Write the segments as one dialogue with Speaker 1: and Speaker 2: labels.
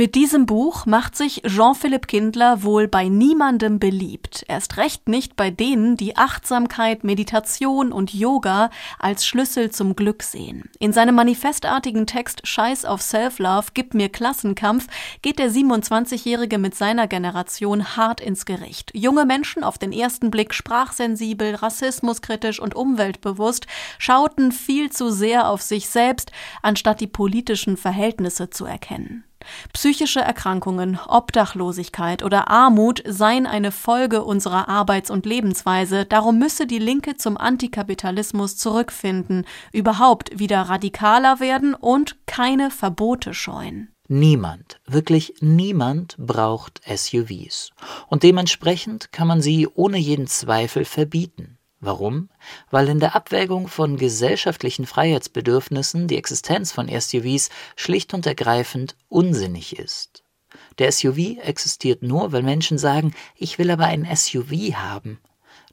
Speaker 1: Mit diesem Buch macht sich Jean-Philipp Kindler wohl bei niemandem beliebt, erst recht nicht bei denen, die Achtsamkeit, Meditation und Yoga als Schlüssel zum Glück sehen. In seinem manifestartigen Text Scheiß auf Self-Love, gib mir Klassenkampf, geht der 27-Jährige mit seiner Generation hart ins Gericht. Junge Menschen, auf den ersten Blick sprachsensibel, rassismuskritisch und umweltbewusst, schauten viel zu sehr auf sich selbst, anstatt die politischen Verhältnisse zu erkennen. Psychische Erkrankungen, Obdachlosigkeit oder Armut seien eine Folge unserer Arbeits- und Lebensweise, darum müsse die Linke zum Antikapitalismus zurückfinden, überhaupt wieder radikaler werden und keine Verbote scheuen.
Speaker 2: Niemand, wirklich niemand braucht SUVs. Und dementsprechend kann man sie ohne jeden Zweifel verbieten. Warum? Weil in der Abwägung von gesellschaftlichen Freiheitsbedürfnissen die Existenz von SUVs schlicht und ergreifend unsinnig ist. Der SUV existiert nur, weil Menschen sagen, ich will aber ein SUV haben.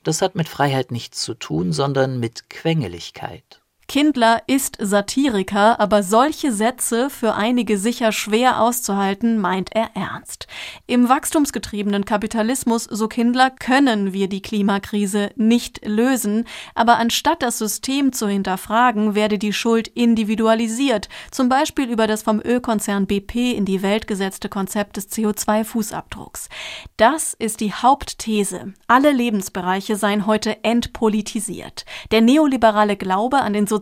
Speaker 2: Das hat mit Freiheit nichts zu tun, sondern mit Quengeligkeit.
Speaker 1: Kindler ist Satiriker, aber solche Sätze für einige sicher schwer auszuhalten, meint er ernst. Im wachstumsgetriebenen Kapitalismus, so Kindler, können wir die Klimakrise nicht lösen, aber anstatt das System zu hinterfragen, werde die Schuld individualisiert, zum Beispiel über das vom Ölkonzern BP in die Welt gesetzte Konzept des CO2-Fußabdrucks. Das ist die Hauptthese. Alle Lebensbereiche seien heute entpolitisiert. Der neoliberale Glaube an den sozialen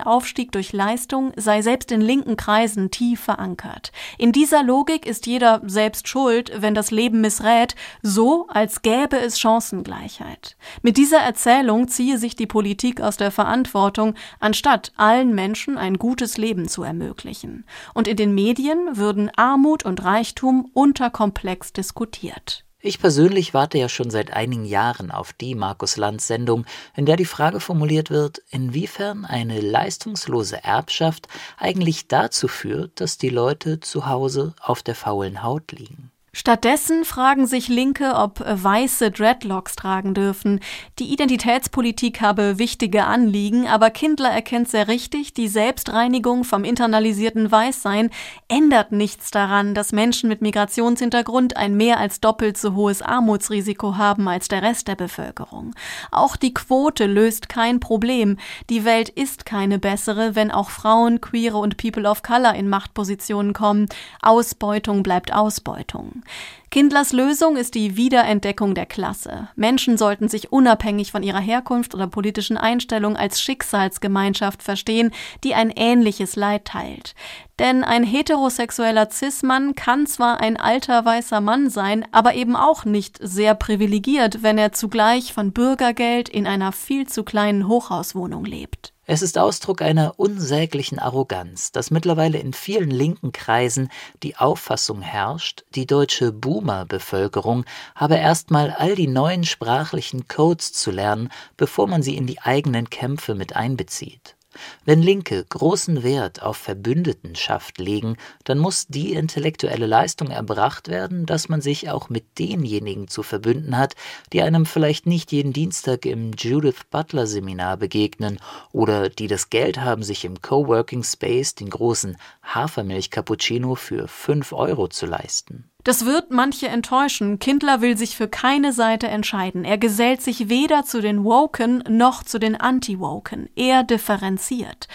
Speaker 1: Aufstieg durch Leistung sei selbst in linken Kreisen tief verankert. In dieser Logik ist jeder selbst schuld, wenn das Leben missrät, so als gäbe es Chancengleichheit. Mit dieser Erzählung ziehe sich die Politik aus der Verantwortung, anstatt allen Menschen ein gutes Leben zu ermöglichen. Und in den Medien würden Armut und Reichtum unterkomplex diskutiert.
Speaker 2: Ich persönlich warte ja schon seit einigen Jahren auf die Markus Lanz Sendung, in der die Frage formuliert wird, inwiefern eine leistungslose Erbschaft eigentlich dazu führt, dass die Leute zu Hause auf der faulen Haut liegen.
Speaker 1: Stattdessen fragen sich Linke, ob weiße Dreadlocks tragen dürfen. Die Identitätspolitik habe wichtige Anliegen, aber Kindler erkennt sehr richtig, die Selbstreinigung vom internalisierten Weißsein ändert nichts daran, dass Menschen mit Migrationshintergrund ein mehr als doppelt so hohes Armutsrisiko haben als der Rest der Bevölkerung. Auch die Quote löst kein Problem. Die Welt ist keine bessere, wenn auch Frauen, Queere und People of Color in Machtpositionen kommen. Ausbeutung bleibt Ausbeutung. Kindlers Lösung ist die Wiederentdeckung der Klasse. Menschen sollten sich unabhängig von ihrer Herkunft oder politischen Einstellung als Schicksalsgemeinschaft verstehen, die ein ähnliches Leid teilt. Denn ein heterosexueller Cis-Mann kann zwar ein alter weißer Mann sein, aber eben auch nicht sehr privilegiert, wenn er zugleich von Bürgergeld in einer viel zu kleinen Hochhauswohnung lebt.
Speaker 2: Es ist Ausdruck einer unsäglichen Arroganz, dass mittlerweile in vielen linken Kreisen die Auffassung herrscht, die deutsche Boomer-Bevölkerung habe erstmal all die neuen sprachlichen Codes zu lernen, bevor man sie in die eigenen Kämpfe mit einbezieht. Wenn Linke großen Wert auf Verbündetenschaft legen, dann muss die intellektuelle Leistung erbracht werden, dass man sich auch mit denjenigen zu verbünden hat, die einem vielleicht nicht jeden Dienstag im Judith Butler Seminar begegnen oder die das Geld haben, sich im Coworking Space den großen Hafermilch Cappuccino für 5 Euro zu leisten.
Speaker 1: Das wird manche enttäuschen. Kindler will sich für keine Seite entscheiden. Er gesellt sich weder zu den Woken noch zu den Anti-Woken. Er differenziert.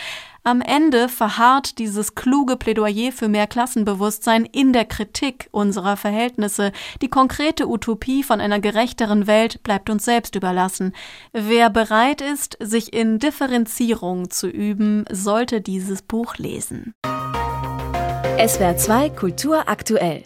Speaker 1: Am Ende verharrt dieses kluge Plädoyer für mehr Klassenbewusstsein in der Kritik unserer Verhältnisse. Die konkrete Utopie von einer gerechteren Welt bleibt uns selbst überlassen. Wer bereit ist, sich in Differenzierung zu üben, sollte dieses Buch lesen.
Speaker 3: SWR 2 Kultur aktuell.